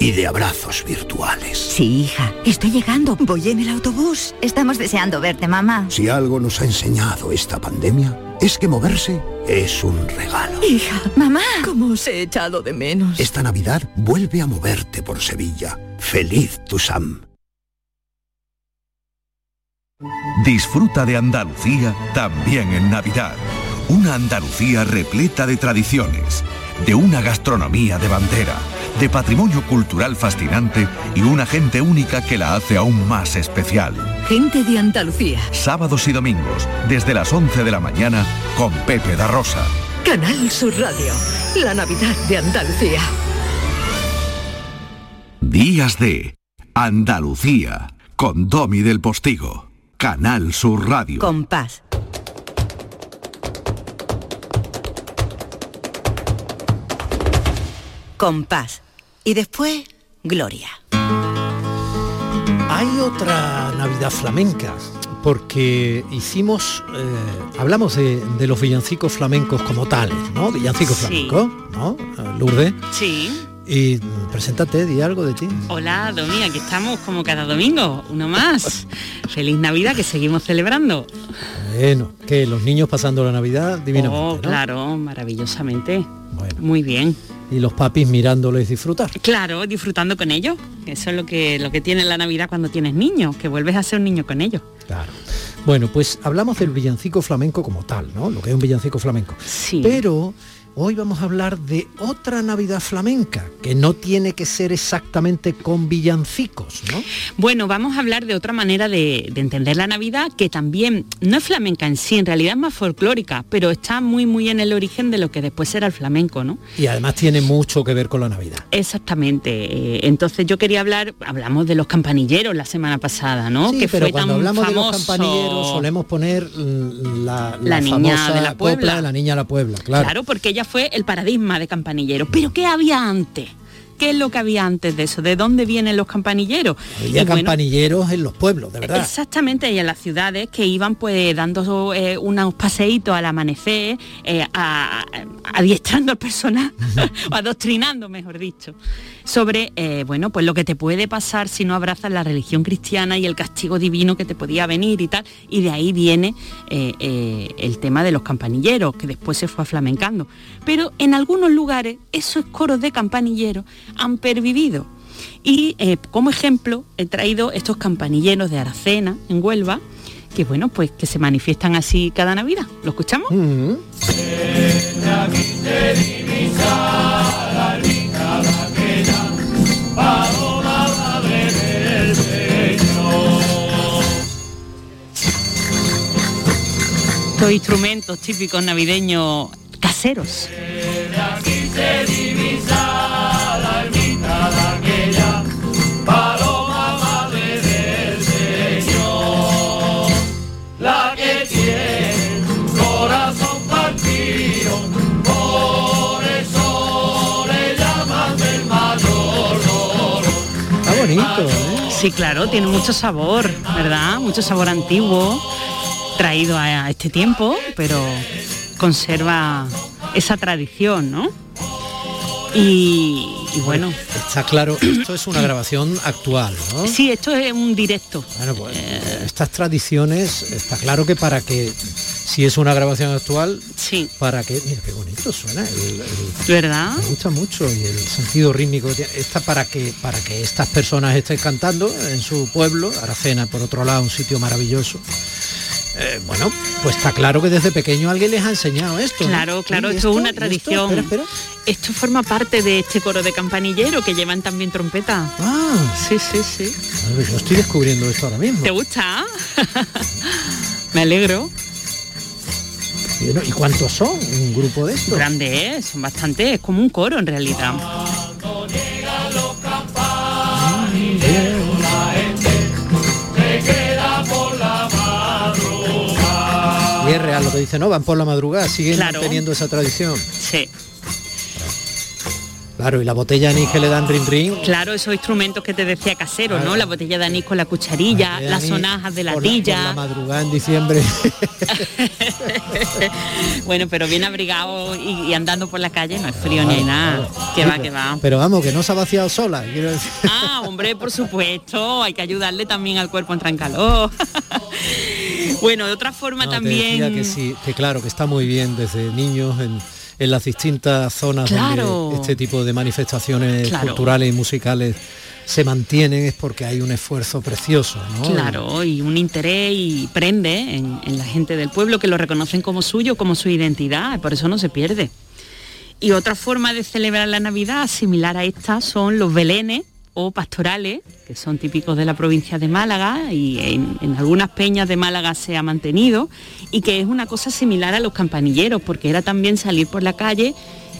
y de abrazos virtuales. Sí, hija, estoy llegando. Voy en el autobús. Estamos deseando verte, mamá. Si algo nos ha enseñado esta pandemia, es que moverse es un regalo. Hija, mamá, ¿cómo os he echado de menos? Esta Navidad vuelve a moverte por Sevilla. Feliz tu Sam. Disfruta de Andalucía también en Navidad. Una Andalucía repleta de tradiciones, de una gastronomía de bandera, de patrimonio cultural fascinante y una gente única que la hace aún más especial. Gente de Andalucía. Sábados y domingos, desde las 11 de la mañana, con Pepe da Rosa. Canal Sur Radio. La Navidad de Andalucía. Días de Andalucía, con Domi del Postigo. Canal Sur Radio. Compás. Compás. Y después, Gloria. Hay otra Navidad flamenca, porque hicimos, eh, hablamos de, de los villancicos flamencos como tales, ¿no? Villancicos Sí. flamencos, ¿no? Eh, Lourdes. Sí. Y mm, preséntate, di algo de ti. Hola, Domi, aquí estamos como cada domingo, uno más. [LAUGHS] Feliz Navidad que seguimos celebrando. Bueno, que los niños pasando la Navidad divinamente, Oh, ¿no? claro, maravillosamente. Muy bien. Y los papis mirándoles disfrutar. Claro, disfrutando con ellos. Eso es lo que, lo que tiene la Navidad cuando tienes niños, que vuelves a ser un niño con ellos. Bueno, pues hablamos del villancico flamenco como tal, ¿no? Lo que es un villancico flamenco. Sí. Pero hoy vamos a hablar de otra Navidad flamenca, que no tiene que ser exactamente con villancicos, ¿no? Bueno, vamos a hablar de otra manera de, de entender la Navidad, que también no es flamenca en sí, en realidad es más folclórica, pero está muy, muy en el origen de lo que después era el flamenco, ¿no? Y además tiene mucho que ver con la Navidad. Exactamente. eh, Entonces yo quería hablar, hablamos de los campanilleros la semana pasada, ¿no? Sí, que pero fue cuando tan hablamos famoso. de los campanilleros solemos poner mm, la, La niña famosa de la Puebla. de la niña de la Puebla, claro. Claro, porque ella fue el paradigma de campanilleros. Pero ¿qué había antes? ¿Qué es lo que había antes de eso? ¿De dónde vienen los campanilleros? Había Y bueno, campanilleros en los pueblos, de verdad. Exactamente, y en las ciudades que iban pues dando eh, unos paseitos al amanecer, eh, a- a- adiestrando al personal, [LAUGHS] o adoctrinando, mejor dicho, sobre eh, bueno, pues lo que te puede pasar si no abrazas la religión cristiana y el castigo divino que te podía venir y tal. Y de ahí viene eh, el tema de los campanilleros, que después se fue aflamencando. Pero en algunos lugares esos coros de campanilleros han pervivido. Y eh, como ejemplo he traído estos campanilleros de Aracena, en Huelva, que bueno, pues que se manifiestan así cada Navidad. ¿Lo escuchamos? Estos instrumentos típicos navideños caseros. Sí, claro, tiene mucho sabor, ¿verdad? Mucho sabor antiguo, traído a, este tiempo, pero conserva esa tradición, ¿no? Y, y bueno. Está claro, esto es una grabación actual, ¿no? Sí, esto es un directo. Bueno, pues estas tradiciones, está claro que para que, si es una grabación actual, sí. para que, mira qué bonito suena, el, el- ¿Verdad? me gusta mucho y el sentido rítmico, está para que, para que estas personas estén cantando en su pueblo, Aracena, por otro lado, un sitio maravilloso. Eh, bueno, pues está claro que desde pequeño alguien les ha enseñado esto. ¿no? Claro, claro, ¿Y esto es una ¿Y esto? tradición. Espera, espera. Esto forma parte de este coro de campanillero que llevan también trompeta. Ah, sí, sí, sí. Yo estoy descubriendo esto ahora mismo. ¿Te gusta? [LAUGHS] Me alegro. ¿Y cuántos son? Un grupo de estos. Grande, ¿eh? son bastante, es como un coro en realidad. Se dice, no, van por la madrugada, siguen Claro. teniendo esa tradición. Sí. Claro, y la botella anís que le dan rin rin. Claro, esos instrumentos que te decía casero, ¿no? La botella de anís con la cucharilla, de las sonajas de por la- por la madrugada en diciembre. [LAUGHS] bueno, pero bien abrigado y, y andando por la calle no es frío ni hay nada. Que va, que va. Pero vamos, que no se ha vaciado sola. quiero decir. Ah, hombre, por supuesto, hay que ayudarle también al cuerpo a entrar en calor. [LAUGHS] bueno, de otra forma No, también... que sí, que claro, que está muy bien desde niños en, en las distintas zonas Claro. donde este tipo de manifestaciones Claro. culturales y musicales se mantienen es porque hay un esfuerzo precioso, ¿no? Claro, y un interés y prende en, en la gente del pueblo que lo reconocen como suyo, como su identidad, por eso no se pierde. Y otra forma de celebrar la Navidad similar a esta son los belenes o pastorales, que son típicos de la provincia de Málaga y en, en algunas peñas de Málaga se ha mantenido y que es una cosa similar a los campanilleros, porque era también salir por la calle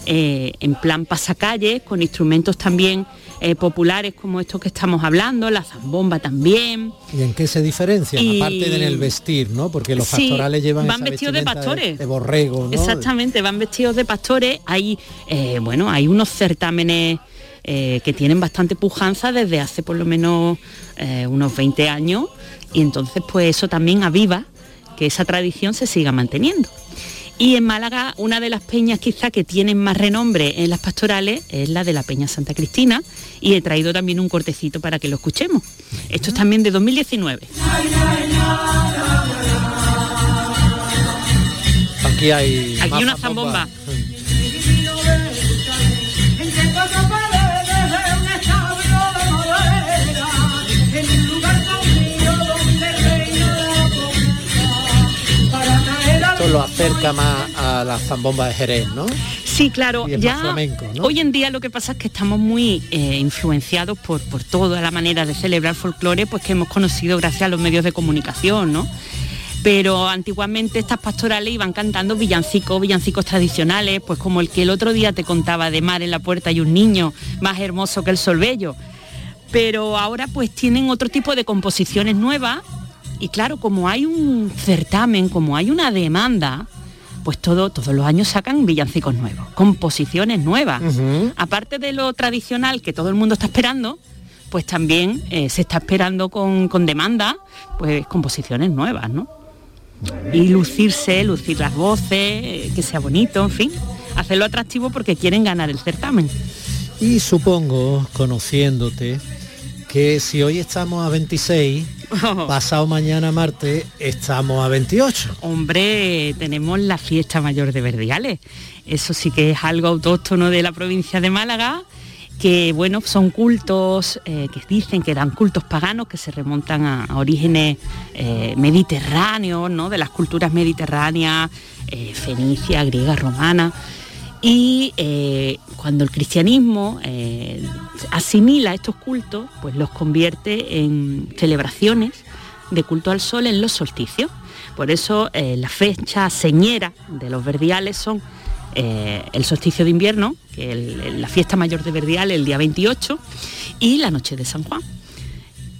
eh, en plan pasacalles, con instrumentos también eh, populares como estos que estamos hablando, la zambomba también. ¿Y en qué se diferencian? Y- Aparte de en el vestir, ¿no? Porque los Sí, pastorales llevan van esa vestidos de pastores. de, borrego, ¿no? Exactamente, van vestidos de pastores. Hay, eh, bueno, hay unos certámenes eh, que tienen bastante pujanza desde hace por lo menos eh, unos 20 años y entonces pues eso también aviva que esa tradición se siga manteniendo. Y en Málaga, una de las peñas quizá que tienen más renombre en las pastorales es la de la Peña Santa Cristina y he traído también un cortecito para que lo escuchemos. Esto es también de 2019. Aquí hay Aquí una zambomba. zambomba. Esto lo acerca más a la zambomba de Jerez, ¿no? Sí, claro, Y es ya más flamenco, ¿no? hoy en día lo que pasa es que estamos muy eh, influenciados por, por toda la manera de celebrar folclore pues que hemos conocido gracias a los medios de comunicación, ¿no? Pero antiguamente estas pastorales iban cantando villancicos, villancicos tradicionales, pues como el que el otro día te contaba de Mar en la puerta y un niño más hermoso que el sol bello. Pero ahora pues tienen otro tipo de composiciones nuevas y claro, como hay un certamen, como hay una demanda, pues todo, todos los años sacan villancicos nuevos, composiciones nuevas. Aparte de lo tradicional que todo el mundo está esperando, pues también eh, se está esperando con, con demanda, pues composiciones nuevas, ¿no? Y lucirse, lucir las voces, eh, que sea bonito, en fin, hacerlo atractivo porque quieren ganar el certamen. Y supongo, conociéndote, que si hoy estamos a 26, [LAUGHS] pasado mañana martes estamos a 28. Hombre, tenemos la fiesta mayor de Verdiales. Eso sí que es algo autóctono de la provincia de Málaga, que bueno, son cultos eh, que dicen que eran cultos paganos que se remontan a, a orígenes eh, mediterráneos, ¿no? De las culturas mediterráneas, eh, fenicia, griega, romana. Y eh, cuando el cristianismo eh, asimila estos cultos, pues los convierte en celebraciones de culto al sol en los solsticios. Por eso eh, la fecha señera de los verdiales son el solsticio de invierno, que el- la fiesta mayor de Verdiales el día 28, y la noche de San Juan.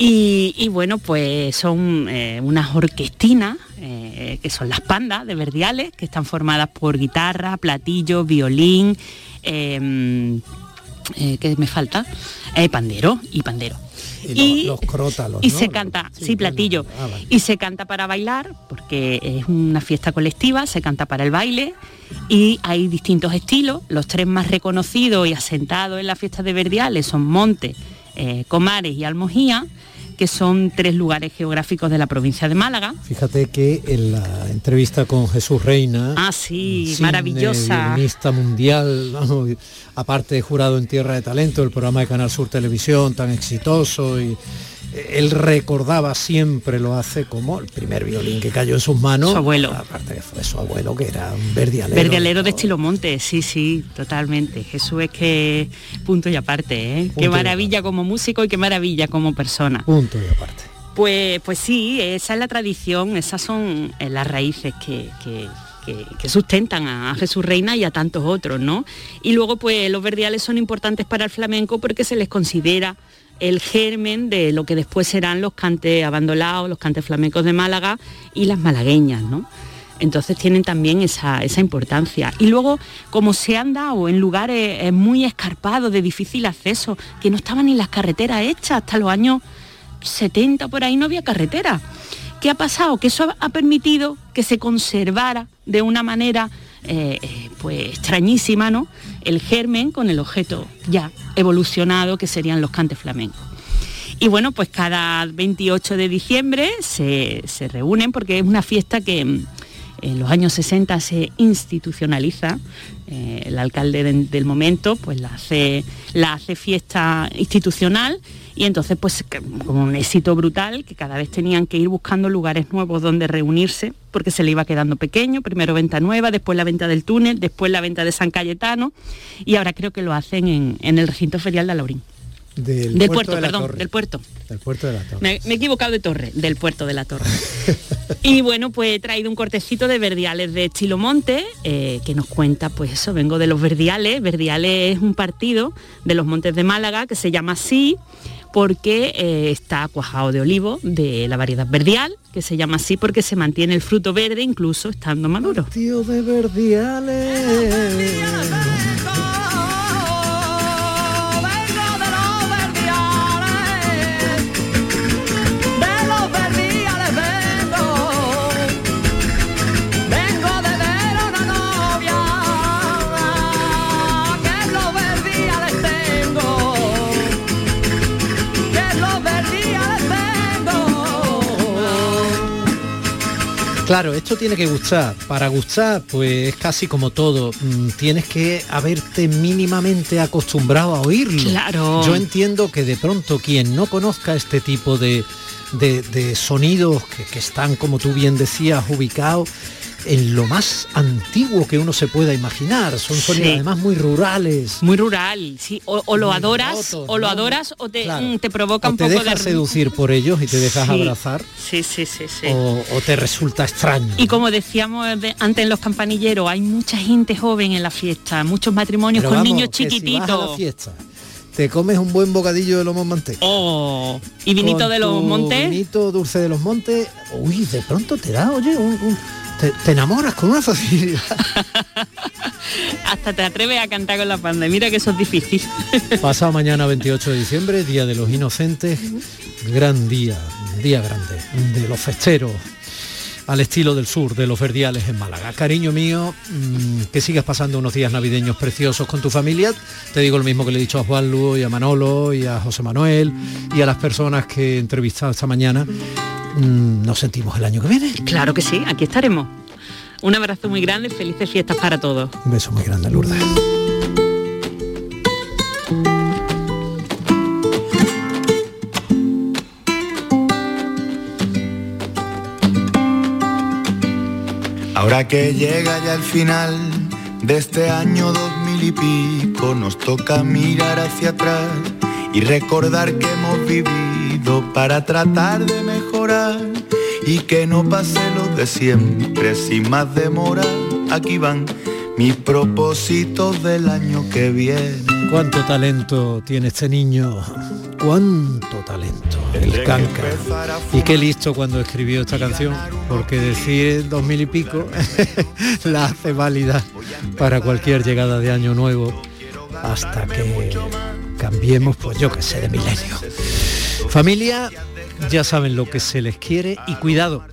Y, y bueno, pues son eh, unas orquestinas, eh, que son las pandas de Verdiales, que están formadas por guitarra, platillo, violín, eh, eh, ¿qué me falta? Eh, pandero y pandero. Y, los crótalos, y ¿no? se canta, sí, platillo. Ah, vale. Y se canta para bailar, porque es una fiesta colectiva, se canta para el baile y hay distintos estilos. Los tres más reconocidos y asentados en la fiesta de Verdiales son Monte, eh, Comares y Almojía, que son tres lugares geográficos de la provincia de Málaga. Fíjate que en la entrevista con Jesús Reina, Ah, sí, cine, maravillosa. mundial, aparte de jurado en Tierra de Talento, el programa de Canal Sur Televisión tan exitoso y él recordaba siempre lo hace como el primer violín que cayó en sus manos. Su abuelo. Aparte que fue su abuelo que era un verdialero. Verdialero de estilo monte, sí, sí, totalmente. Jesús es que punto y aparte, ¿eh? Punto qué maravilla como músico y qué maravilla como persona. Punto y aparte. Pues, pues sí, esa es la tradición, esas son eh, las raíces que, que- que- que sustentan a Jesús Reina y a tantos otros, ¿no? Y luego, pues los verdiales son importantes para el flamenco porque se les considera el germen de lo que después serán los cantes abandolados, los cantes flamencos de Málaga y las malagueñas, ¿no? Entonces tienen también esa, esa importancia. Y luego, como se han dado en lugares eh, muy escarpados, de difícil acceso, que no estaban ni las carreteras hechas hasta los años 70 por ahí no había carretera. ¿Qué ha pasado? Que eso ha permitido que se conservara de una manera eh, eh, pues extrañísima, ¿no? El germen con el objeto ya evolucionado que serían los cantes flamencos. Y bueno, pues cada 28 de diciembre se, se reúnen porque es una fiesta que mm, en los años 60 se institucionaliza. Eh, el alcalde de- del momento pues la hace, la hace fiesta institucional y entonces pues como un éxito brutal que cada vez tenían que ir buscando lugares nuevos donde reunirse porque se le iba quedando pequeño, primero venta nueva, después la venta del túnel, después la venta de San Cayetano y ahora creo que lo hacen en, en el recinto ferial de Alaurín. Del, del puerto, de la perdón, Torre. del puerto. Del puerto de la Torre. Me, me he equivocado de torre, del puerto de la torre. [LAUGHS] y bueno, pues he traído un cortecito de Verdiales de Chilomonte, eh, que nos cuenta, pues eso, vengo de los Verdiales. Verdiales es un partido de los Montes de Málaga que se llama así porque eh, está cuajado de olivo de la variedad verdial, que se llama así porque se mantiene el fruto verde incluso estando maduro. Tío de Verdiales. Claro, esto tiene que gustar. Para gustar, pues es casi como todo. Mm, Tienes que haberte mínimamente acostumbrado a oírlo. Claro. Yo entiendo que de pronto quien no conozca este tipo de, de- de sonidos que, que están, como tú bien decías, ubicados en lo más antiguo que uno se pueda imaginar. Son sonidos Sí. además muy rurales. Muy rural, sí. O, o lo adoras, rotos, o lo ¿no? adoras o te, Claro. mm, te provoca O un te poco dejas de... seducir por ellos y te dejas Sí. abrazar. Sí, sí, sí, sí. O, o te resulta extraño. Y como decíamos de- antes en los campanilleros, hay mucha gente joven en la fiesta, muchos matrimonios Pero con vamos, niños que si vas a chiquititos. la fiesta, te comes un buen bocadillo de lomo manteca. Oh, y vinito Con de los montes. Vinito dulce de los montes. Uy, de pronto te da, oye, un- un- te, te enamoras con una facilidad. [LAUGHS] Hasta te atreves a cantar con la banda. Mira que eso es difícil. [LAUGHS] Pasado mañana 28 de diciembre, Día de los Inocentes, gran día, día grande, de los festeros al estilo del sur, de los verdiales en Málaga. Cariño mío, mm, que sigas pasando unos días navideños preciosos con tu familia. Te digo lo mismo que le he dicho a Juan Lu y a Manolo y a José Manuel y a las personas que he entrevistado esta mañana. Mm, Nos sentimos el año que viene. Claro que sí, aquí estaremos. Un abrazo muy grande, felices fiestas para todos. Un beso muy grande, Lourdes. Ahora que llega ya el final de este año dos mil y pico, nos toca mirar hacia atrás y recordar que hemos vivido para tratar de mejorar y que no pase lo de siempre sin más demora. Aquí van mis propósitos del año que viene. Cuánto talento tiene este niño, cuánto talento, el canca. Y qué listo cuando escribió esta canción, porque decir dos mil y pico [LAUGHS] la hace válida para cualquier llegada de año nuevo hasta que cambiemos, pues yo que sé, de milenio. Familia, ya saben lo que se les quiere y cuidado,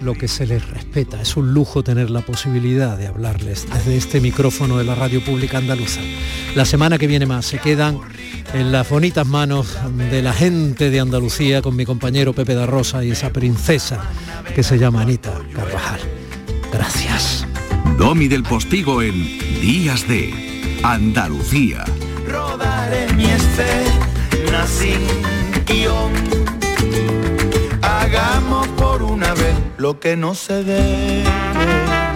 lo que se les respeta. Es un lujo tener la posibilidad de hablarles desde este micrófono de la radio pública andaluza. La semana que viene más se quedan en las bonitas manos de la gente de Andalucía con mi compañero Pepe da Rosa y esa princesa que se llama Anita Carvajal. Gracias. Domi del Postigo en Días de Andalucía. Rodaré mi escena sin guion. Hagamos lo que no se ve